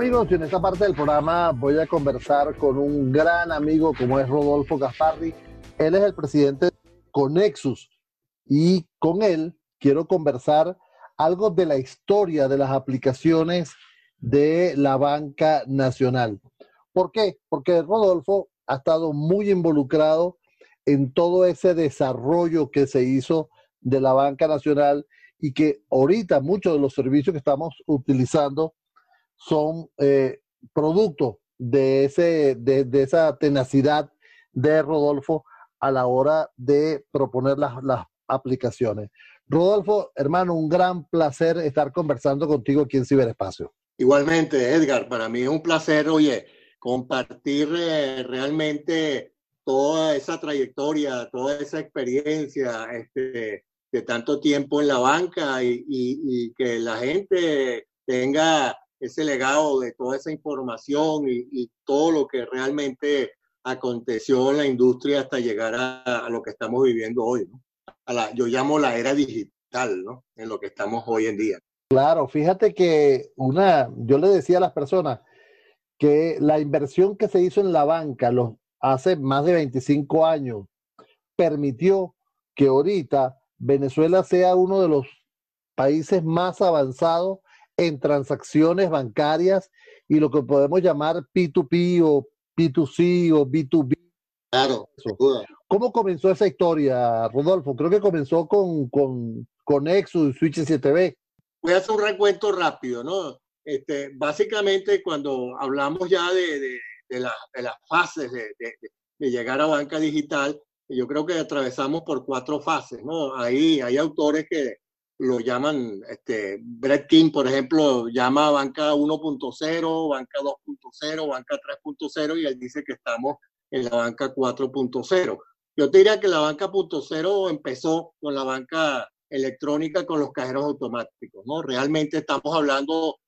amigos, en esta parte del programa voy a conversar con un gran amigo como es Rodolfo Gasparri. Él es el presidente de Conexus y con él quiero conversar algo de la historia de las aplicaciones de la banca nacional. ¿Por qué? Porque Rodolfo ha estado muy involucrado en todo ese desarrollo que se hizo de la banca nacional y que ahorita muchos de los servicios que estamos utilizando son eh, producto de, ese, de, esa tenacidad de Rodolfo a la hora de proponer las, las aplicaciones. Rodolfo, hermano, un gran placer estar conversando contigo aquí en Ciberespacio. Igualmente, Edgar, para mí es un placer, oye, compartir eh, realmente toda esa trayectoria, toda esa experiencia este, de tanto tiempo en la banca y, y que la gente tenga ese legado de toda esa información y, todo lo que realmente aconteció en la industria hasta llegar a, lo que estamos viviendo hoy. A la, yo llamo la era digital, ¿no? En lo que estamos hoy en día. Claro, fíjate que una, yo le decía a las personas que la inversión que se hizo en la banca los, hace más de 25 años permitió que ahorita Venezuela sea uno de los países más avanzados en transacciones bancarias y lo que podemos llamar P2P o P2C o B2B. Claro, ¿Cómo comenzó esa historia, Rodolfo? Creo que comenzó con, con, con Nexus, Switch 7B. Voy a hacer un recuento rápido, ¿no? Este, básicamente, cuando hablamos ya de, de, de, de las fases de, llegar a banca digital, yo creo que atravesamos por cuatro fases, ¿no? Ahí hay autores que, lo llaman, este, Brett King, por ejemplo, llama banca 1.0, banca 2.0, banca 3.0 y él dice que estamos en la banca 4.0. Yo te diría que la banca 0 empezó con la banca electrónica con los cajeros automáticos, ¿no? Realmente estamos hablando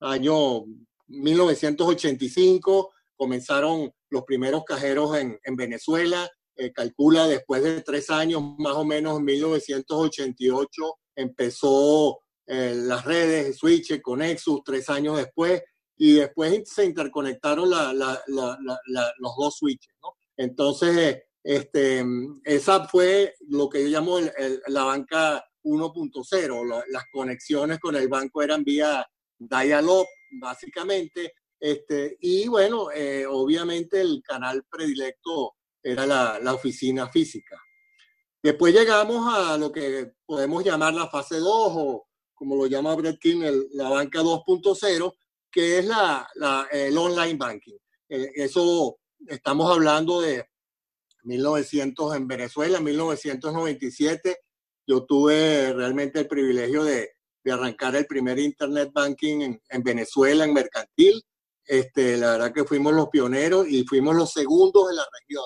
año 1985, comenzaron los primeros cajeros en, en Venezuela, eh, calcula después de tres años, más o menos en 1988, empezó eh, las redes, Switch, con Nexus, tres años después, y después se interconectaron los dos switches. Entonces, este, esa fue lo que yo llamo la banca 1.0. las conexiones con el banco eran vía dial-up, básicamente. Este, y bueno, eh, obviamente el canal predilecto era la oficina física. Después llegamos a lo que podemos llamar la fase 2 o como lo llama Brett King, la banca 2.0, que es la, el online banking. Eh, eso estamos hablando de 1900 en Venezuela, 1997. Yo tuve realmente el privilegio de, de arrancar el primer internet banking en, en, Venezuela, en mercantil. Este, la verdad que fuimos los pioneros y fuimos los segundos en la región.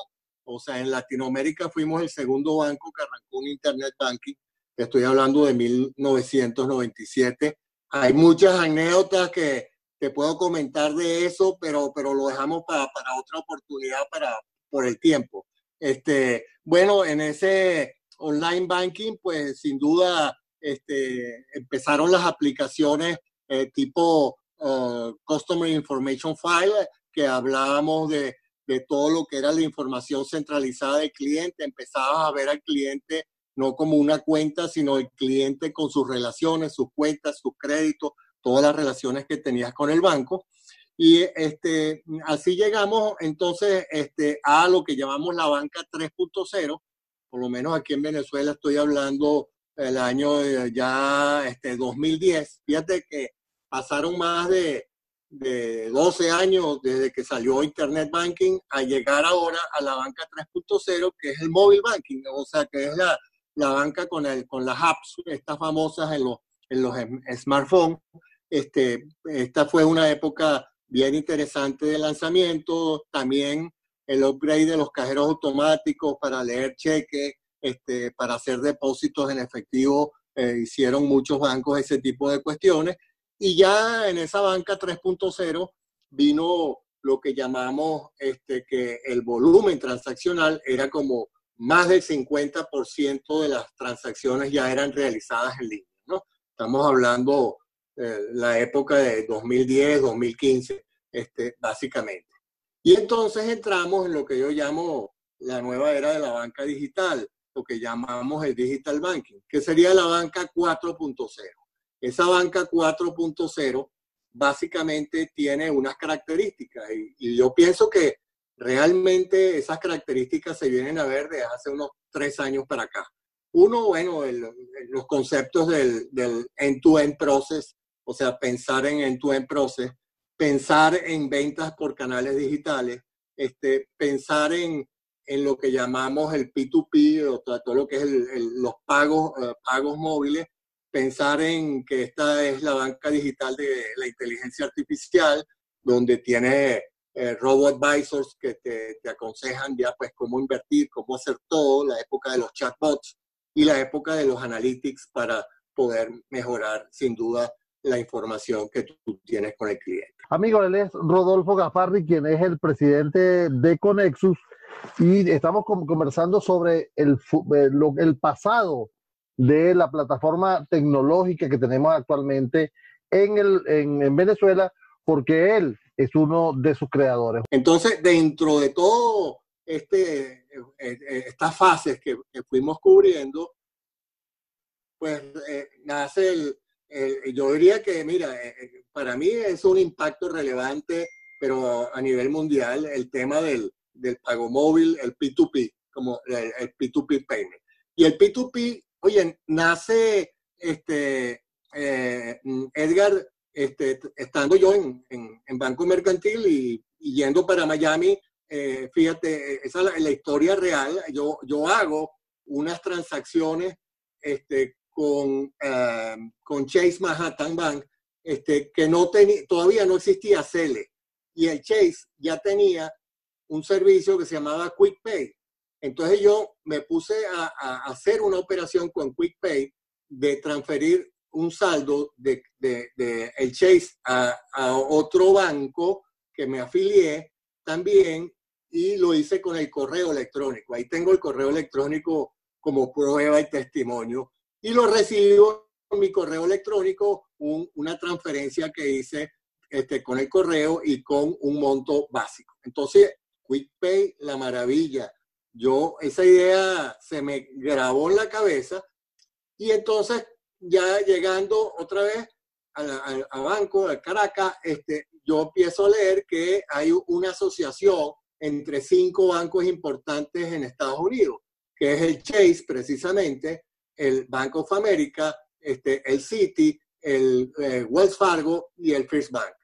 O sea, en Latinoamérica fuimos el segundo banco que arrancó un Internet Banking. Estoy hablando de 1997. Hay muchas anécdotas que te puedo comentar de eso, pero, pero lo dejamos para, para otra oportunidad para, por el tiempo. Este, bueno, en ese online banking, pues sin duda este, empezaron las aplicaciones eh, tipo uh, Customer Information File, que hablábamos de de todo lo que era la información centralizada del cliente. Empezabas a ver al cliente no como una cuenta, sino el cliente con sus relaciones, sus cuentas, sus créditos, todas las relaciones que tenías con el banco. Y este, así llegamos entonces este, a lo que llamamos la banca 3.0, por lo menos aquí en Venezuela estoy hablando del año ya este, 2010. Fíjate que pasaron más de de 12 años desde que salió Internet Banking a llegar ahora a la banca 3.0, que es el mobile banking, o sea, que es la, la banca con, el, con las apps, estas famosas en los, en los smartphones. Este, esta fue una época bien interesante de lanzamiento, también el upgrade de los cajeros automáticos para leer cheques, este, para hacer depósitos en efectivo, eh, hicieron muchos bancos ese tipo de cuestiones y ya en esa banca 3.0 vino lo que llamamos este, que el volumen transaccional era como más del 50% de las transacciones ya eran realizadas en línea. ¿no? Estamos hablando eh, la época de 2010, 2015, este, básicamente. Y entonces entramos en lo que yo llamo la nueva era de la banca digital, lo que llamamos el digital banking, que sería la banca 4.0. Esa banca 4.0 básicamente tiene unas características y, yo pienso que realmente esas características se vienen a ver desde hace unos tres años para acá. Uno, bueno, los conceptos del, end-to-end process, o sea, pensar en end-to-end process, pensar en ventas por canales digitales, este, pensar en, en lo que llamamos el P2P, o todo lo que es los pagos, eh, pagos móviles, pensar en que esta es la banca digital de la inteligencia artificial, donde tiene eh, robo advisors que te, aconsejan ya pues cómo invertir, cómo hacer todo, la época de los chatbots y la época de los analytics para poder mejorar sin duda la información que tú tienes con el cliente. Amigo, él es Rodolfo Gafarri, quien es el presidente de Conexus, y estamos conversando sobre el, eh, el pasado de la plataforma tecnológica que tenemos actualmente en, el, en, Venezuela, porque él es uno de sus creadores. Entonces, dentro de todo este, eh, eh, estas fases que, fuimos cubriendo, pues eh, nace el, yo diría que, mira, para mí es un impacto relevante, pero a nivel mundial, el tema del, del pago móvil, el P2P, como el, el P2P payment. Y el P2P Oye, nace este, eh, Edgar, este, estando yo en, Banco Mercantil y, yendo para Miami, eh, fíjate, esa es la, historia real. Yo, yo hago unas transacciones este, con, eh, con Chase Manhattan Bank, este, que no todavía no existía Cele. Y el Chase ya tenía un servicio que se llamaba Quick Pay. Entonces yo me puse a, hacer una operación con QuickPay de transferir un saldo de, el Chase a, otro banco que me afilié también y lo hice con el correo electrónico. Ahí tengo el correo electrónico como prueba y testimonio y lo recibo con mi correo electrónico una transferencia que hice este, con el correo y con un monto básico. Entonces, QuickPay, la maravilla yo, esa idea se me grabó en la cabeza y entonces ya llegando otra vez al banco de Caracas, este, yo empiezo a leer que hay una asociación entre cinco bancos importantes en Estados Unidos, que es el Chase precisamente, el Bank of America, este, el Citi, el eh, Wells Fargo y el First Bank.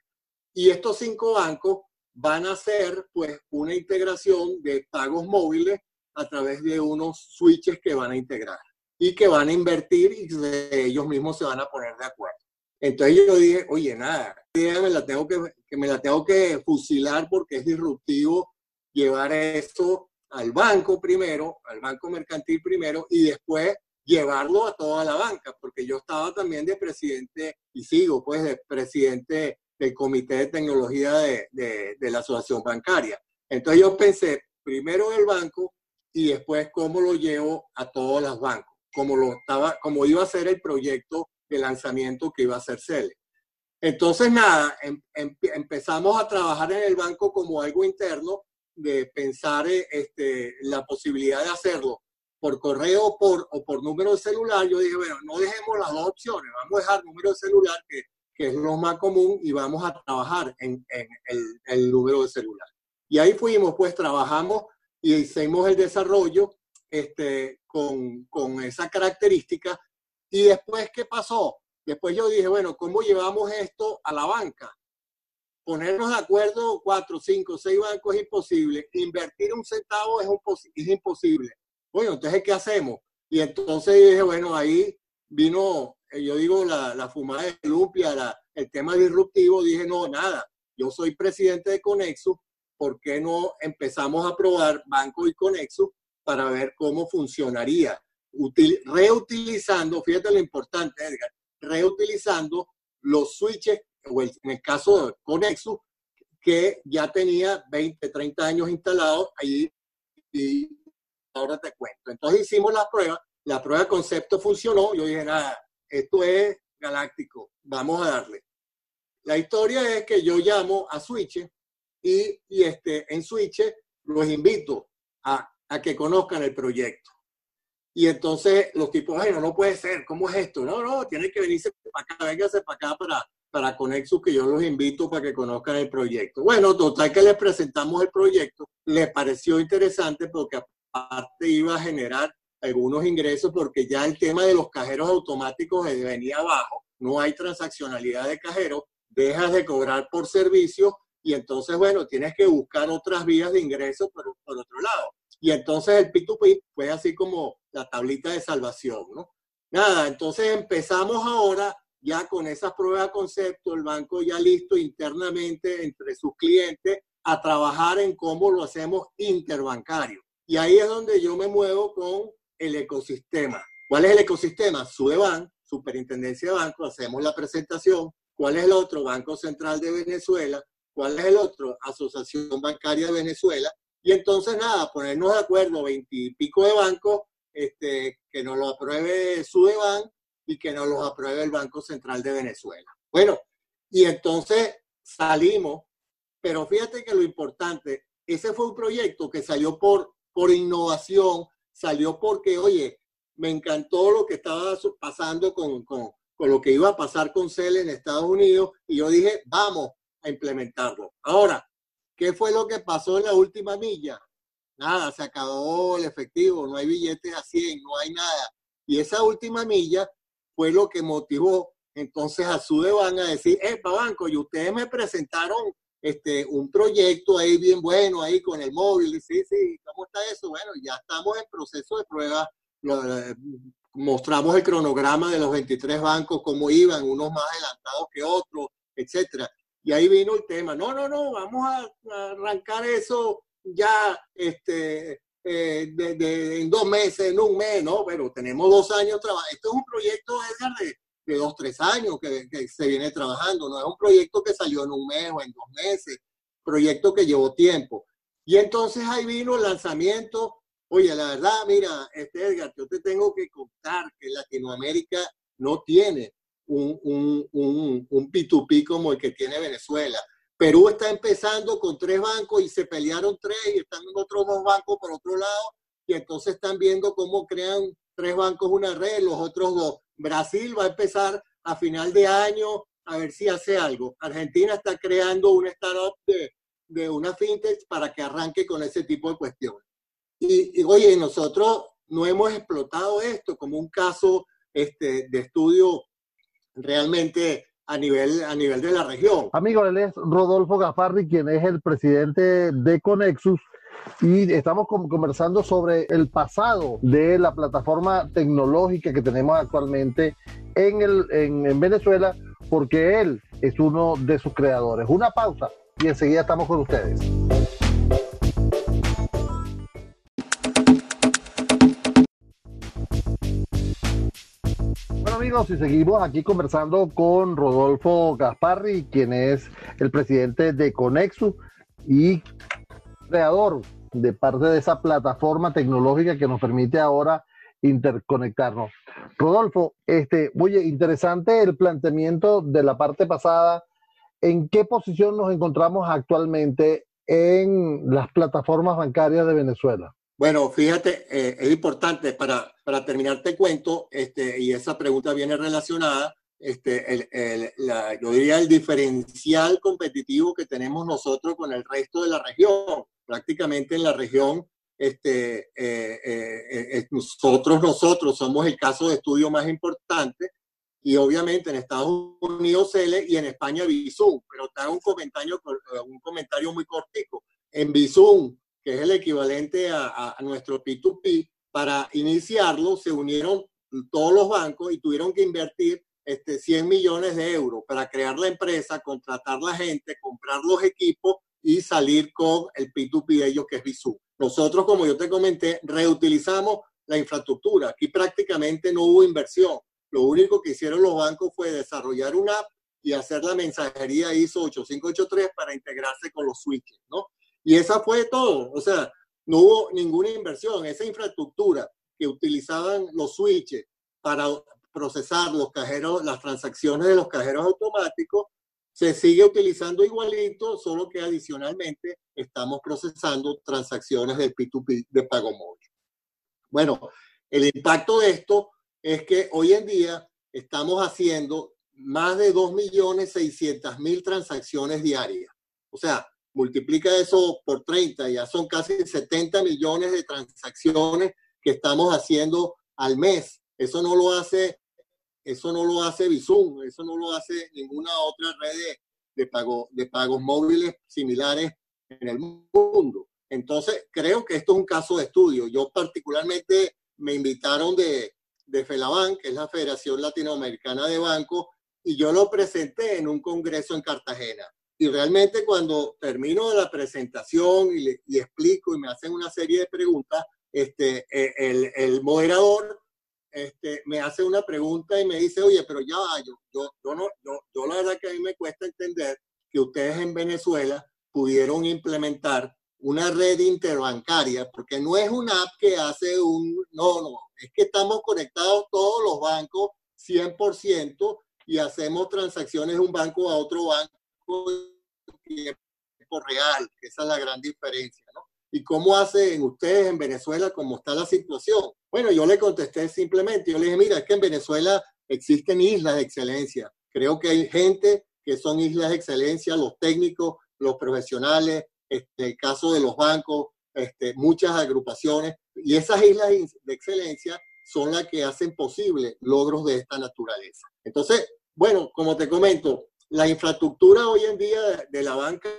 Y estos cinco bancos van a hacer pues una integración de pagos móviles a través de unos switches que van a integrar y que van a invertir y ellos mismos se van a poner de acuerdo. Entonces yo dije, oye, nada, me la tengo que, que me la tengo que fusilar porque es disruptivo llevar esto al banco primero, al banco mercantil primero y después llevarlo a toda la banca, porque yo estaba también de presidente y sigo pues de presidente del Comité de Tecnología de, de, la Asociación Bancaria. Entonces yo pensé, primero el banco y después cómo lo llevo a todos los bancos, como, lo estaba, como iba a ser el proyecto de lanzamiento que iba a hacer Cele. Entonces, nada, em, em, empezamos a trabajar en el banco como algo interno, de pensar eh, este, la posibilidad de hacerlo por correo o por, o por número de celular. Yo dije, bueno, no dejemos las dos opciones, vamos a dejar número de celular, que que es lo más común, y vamos a trabajar en, el, número de celular. Y ahí fuimos, pues trabajamos y hicimos el desarrollo este, con, con esa característica. Y después, ¿qué pasó? Después yo dije, bueno, ¿cómo llevamos esto a la banca? Ponernos de acuerdo cuatro, cinco, seis bancos es imposible. Invertir un centavo es, un, es imposible. Bueno, entonces, ¿qué hacemos? Y entonces dije, bueno, ahí vino yo digo, la, la fumada de Lupia, el tema disruptivo, dije, no, nada, yo soy presidente de Conexus, ¿por qué no empezamos a probar Banco y Conexus para ver cómo funcionaría? reutilizando, fíjate lo importante, Edgar, reutilizando los switches, o en el caso de Conexus, que ya tenía 20, 30 años instalados ahí y ahora te cuento. Entonces hicimos la prueba, la prueba de concepto funcionó, yo dije, nada, esto es galáctico, vamos a darle. La historia es que yo llamo a Switch y, y este, en Switch los invito a, a que conozcan el proyecto. Y entonces los tipos, ay, no, no puede ser, ¿cómo es esto? No, no, tiene que venirse para acá, para acá para, para Conexus, que yo los invito para que conozcan el proyecto. Bueno, total que les presentamos el proyecto, les pareció interesante porque aparte iba a generar algunos ingresos porque ya el tema de los cajeros automáticos venía abajo, no hay transaccionalidad de cajero, dejas de cobrar por servicio y entonces, bueno, tienes que buscar otras vías de ingreso por, por otro lado. Y entonces el P2P fue así como la tablita de salvación, ¿no? Nada, entonces empezamos ahora ya con esas pruebas de concepto, el banco ya listo internamente entre sus clientes a trabajar en cómo lo hacemos interbancario. Y ahí es donde yo me muevo con el ecosistema. ¿Cuál es el ecosistema? Sudeban, Superintendencia de Banco, hacemos la presentación. ¿Cuál es el otro? Banco Central de Venezuela. ¿Cuál es el otro? Asociación Bancaria de Venezuela. Y entonces, nada, ponernos de acuerdo, veintipico de bancos, este, que nos lo apruebe Sudeban y que nos lo apruebe el Banco Central de Venezuela. Bueno, y entonces salimos, pero fíjate que lo importante, ese fue un proyecto que salió por, por innovación, salió porque, oye, me encantó lo que estaba pasando con, con, con lo que iba a pasar con CEL en Estados Unidos y yo dije, vamos a implementarlo. Ahora, ¿Qué fue lo que pasó en la última milla? Nada, se acabó el efectivo, no hay billetes a 100, no hay nada. Y esa última milla fue lo que motivó entonces a Sudeban a decir, eh, banco, y ustedes me presentaron este, un proyecto ahí bien bueno, ahí con el móvil. Y sí, sí, ¿cómo está eso? Bueno, ya estamos en proceso de prueba. Mostramos el cronograma de los 23 bancos, cómo iban, unos más adelantados que otros, etcétera. Y ahí vino el tema, no, no, no, vamos a, arrancar eso ya este, eh, de, en dos meses, en un mes, ¿no? Pero tenemos dos años trabajando. Esto es un proyecto, de, de dos, tres años que, se viene trabajando, no es un proyecto que salió en un mes o en dos meses, proyecto que llevó tiempo. Y entonces ahí vino el lanzamiento. Oye, la verdad, mira, este Edgar, yo te tengo que contar que Latinoamérica no tiene un, un, un, P2P como el que tiene Venezuela. Perú está empezando con tres bancos y se pelearon tres y están otros dos bancos por otro lado y entonces están viendo cómo crean tres bancos una red, los otros dos. Brasil va a empezar a final de año a ver si hace algo. Argentina está creando un startup de, de una fintech para que arranque con ese tipo de cuestiones. Y, y, oye, nosotros no hemos explotado esto como un caso este, de estudio realmente a nivel, a nivel de la región. Amigo, él es Rodolfo Gafarri, quien es el presidente de Conexus. Y estamos conversando sobre el pasado de la plataforma tecnológica que tenemos actualmente en, el, en, en Venezuela, porque él es uno de sus creadores. Una pausa y enseguida estamos con ustedes. amigos, y seguimos aquí conversando con Rodolfo Gasparri, quien es el presidente de Conexu y creador de parte de esa plataforma tecnológica que nos permite ahora interconectarnos. Rodolfo, este, oye, interesante el planteamiento de la parte pasada. ¿En qué posición nos encontramos actualmente en las plataformas bancarias de Venezuela? Bueno, fíjate, eh, es importante para, para terminar te cuento, este, y esa pregunta viene relacionada, este, el, el, la, yo diría el diferencial competitivo que tenemos nosotros con el resto de la región. Prácticamente en la región, este, eh, eh, nosotros, nosotros somos el caso de estudio más importante y obviamente en Estados Unidos CELE y en España Bizum, pero hago un comentario, un comentario muy cortico. En Bizum, que es el equivalente a, nuestro P2P, para iniciarlo se unieron todos los bancos y tuvieron que invertir este, 100 millones de euros para crear la empresa, contratar la gente, comprar los equipos y salir con el P2P de ellos, que es Bisú. Nosotros, como yo te comenté, reutilizamos la infraestructura. Aquí prácticamente no hubo inversión. Lo único que hicieron los bancos fue desarrollar una app y hacer la mensajería ISO 8583 para integrarse con los switches, ¿no? Y esa fue todo. O sea, no hubo ninguna inversión. Esa infraestructura que utilizaban los switches para procesar los cajeros, las transacciones de los cajeros automáticos, se sigue utilizando igualito, solo que adicionalmente estamos procesando transacciones del P2P de pago móvil. Bueno, el impacto de esto es que hoy en día estamos haciendo más de 2.600.000 transacciones diarias. O sea, multiplica eso por 30, ya son casi 70 millones de transacciones que estamos haciendo al mes. Eso no lo hace, eso no lo hace Bizum, eso no lo hace ninguna otra red de, pago, de pagos móviles similares en el mundo. Entonces, creo que esto es un caso de estudio. Yo particularmente me invitaron de, de FELABAN, que es la Federación Latinoamericana de Bancos, y yo lo presenté en un congreso en Cartagena. Y realmente cuando termino de la presentación y, y explico y me hacen una serie de preguntas, este, e, el, el moderador este, me hace una pregunta y me dice, oye, pero ya yo, yo, yo, no, yo, yo la verdad que a mí me cuesta entender que ustedes en Venezuela pudieron implementar una red interbancaria, porque no es una app que hace un, no, no, es que estamos conectados todos los bancos 100% y hacemos transacciones de un banco a otro banco en tiempo real, esa es la gran diferencia. ¿Y cómo hacen ustedes en Venezuela? ¿Cómo está la situación? Bueno, yo le contesté simplemente, yo le dije, mira, es que en Venezuela existen islas de excelencia. Creo que hay gente que son islas de excelencia, los técnicos, los profesionales, este, el caso de los bancos, este, muchas agrupaciones, y esas islas de excelencia son las que hacen posible logros de esta naturaleza. Entonces, bueno, como te comento, la infraestructura hoy en día de la banca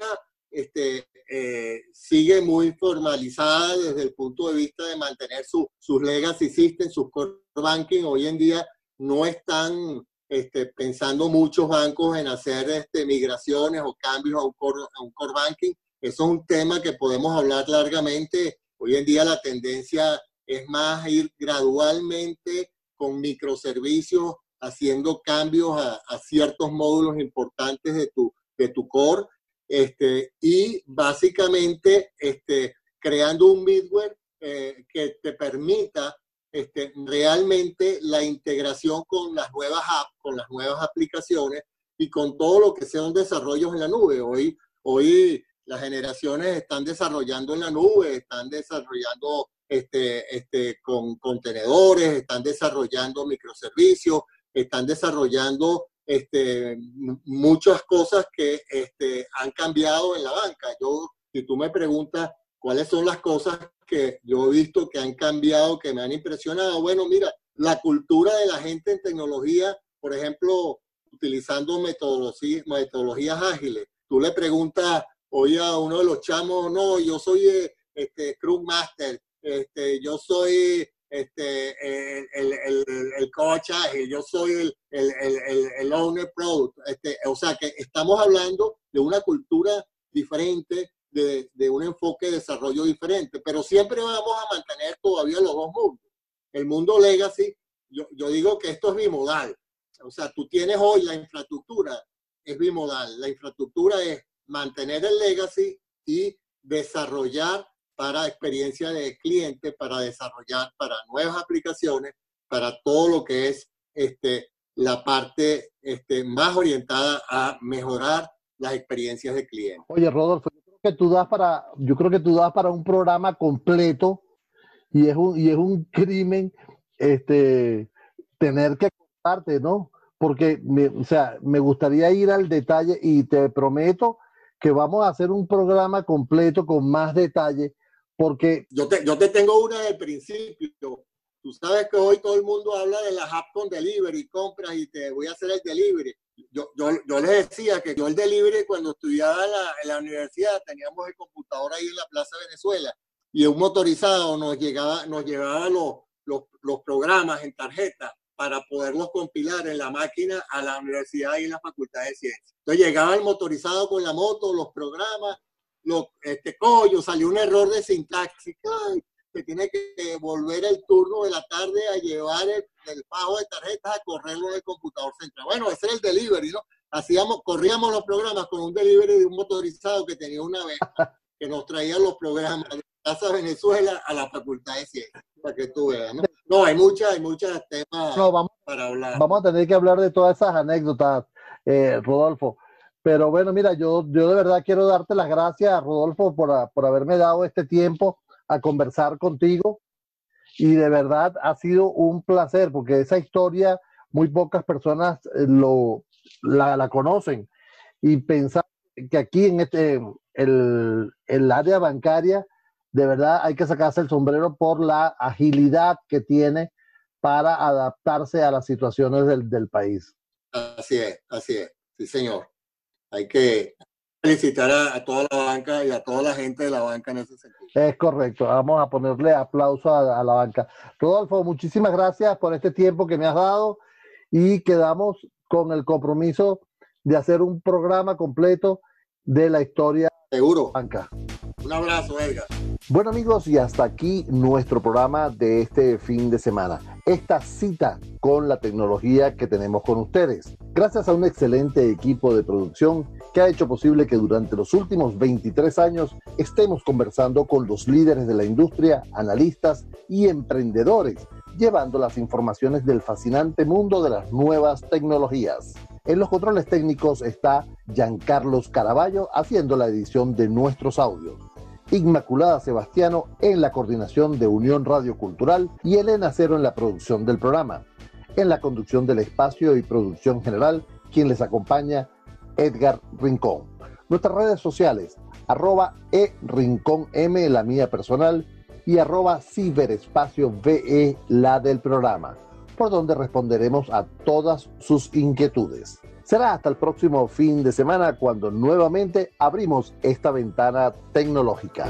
este, eh, sigue muy formalizada desde el punto de vista de mantener su, sus legacy systems, sus core banking. Hoy en día no están este, pensando muchos bancos en hacer este, migraciones o cambios a un, core, a un core banking. Eso es un tema que podemos hablar largamente. Hoy en día la tendencia es más ir gradualmente con microservicios, haciendo cambios a, a ciertos módulos importantes de tu, de tu core este, y básicamente este, creando un middleware eh, que te permita este, realmente la integración con las nuevas apps, con las nuevas aplicaciones y con todo lo que sean desarrollos en la nube. Hoy, hoy las generaciones están desarrollando en la nube, están desarrollando este, este, con contenedores, están desarrollando microservicios, están desarrollando este, muchas cosas que este, han cambiado en la banca. Yo, si tú me preguntas cuáles son las cosas que yo he visto que han cambiado, que me han impresionado, bueno, mira, la cultura de la gente en tecnología, por ejemplo, utilizando metodologías, metodologías ágiles. Tú le preguntas hoy a uno de los chamos, no, yo soy eh, este, Scrum Master, este, yo soy este, el, el, el, coach yo soy el, el, el, owner product. Este, o sea que estamos hablando de una cultura diferente, de, de, un enfoque de desarrollo diferente, pero siempre vamos a mantener todavía los dos mundos. El mundo legacy, yo, yo digo que esto es bimodal. O sea, tú tienes hoy la infraestructura, es bimodal. La infraestructura es mantener el legacy y desarrollar para experiencia de cliente, para desarrollar para nuevas aplicaciones, para todo lo que es este, la parte este, más orientada a mejorar las experiencias de cliente. Oye, Rodolfo, yo creo que tú das para, yo creo que tú das para un programa completo y es un, y es un crimen este, tener que contarte, ¿no? Porque, me, o sea, me gustaría ir al detalle y te prometo que vamos a hacer un programa completo con más detalle porque yo te, yo te tengo una del principio. Tú sabes que hoy todo el mundo habla de las apps con delivery, compras y te voy a hacer el delivery. Yo, yo, yo les decía que yo el delivery cuando estudiaba en la, en la universidad teníamos el computador ahí en la Plaza Venezuela y un motorizado nos llegaba, nos llevaba los, los, los programas en tarjeta para poderlos compilar en la máquina a la universidad y en la facultad de ciencias. Entonces llegaba el motorizado con la moto, los programas, lo, este coño, salió un error de sintaxis, se tiene que volver el turno de la tarde a llevar el, el pago de tarjetas a correrlo en el computador central. Bueno, ese era el delivery, ¿no? Hacíamos, corríamos los programas con un delivery de un motorizado que tenía una vez. que nos traía los programas de Plaza Venezuela a la Facultad de Ciencias, para que tú veas, ¿no? No, hay muchas, hay muchos temas vamos, para hablar. Vamos a tener que hablar de todas esas anécdotas, eh, Rodolfo. Pero bueno, mira, yo, yo de verdad quiero darte las gracias, Rodolfo, por, por haberme dado este tiempo a conversar contigo. Y de verdad ha sido un placer, porque esa historia muy pocas personas eh, lo, la, la conocen. Y pensar que aquí en este, el, el área bancaria, de verdad hay que sacarse el sombrero por la agilidad que tiene para adaptarse a las situaciones del, del país. Así es, así es, sí señor. Hay que felicitar a, a, toda la banca y a toda la gente de la banca en ese sentido. Es correcto, vamos a ponerle aplauso a, a la banca. Rodolfo, muchísimas gracias por este tiempo que me has dado y quedamos con el compromiso de hacer un programa completo de la historia Seguro. banca. Un abrazo, Edgar. Bueno amigos, y hasta aquí nuestro programa de este fin de semana. Esta cita con la tecnología que tenemos con ustedes. Gracias a un excelente equipo de producción que ha hecho posible que durante los últimos 23 años estemos conversando con los líderes de la industria, analistas y emprendedores, llevando las informaciones del fascinante mundo de las nuevas tecnologías. En los controles técnicos está Giancarlos Caraballo haciendo la edición de nuestros audios. Inmaculada Sebastiano en la coordinación de Unión Radio Cultural y Elena Cero en la producción del programa. En la conducción del espacio y producción general, quien les acompaña, Edgar Rincón. Nuestras redes sociales, arroba e rincón m, la mía personal, y arroba ciberespacio ve, la del programa, por donde responderemos a todas sus inquietudes. Será hasta el próximo fin de semana cuando nuevamente abrimos esta ventana tecnológica.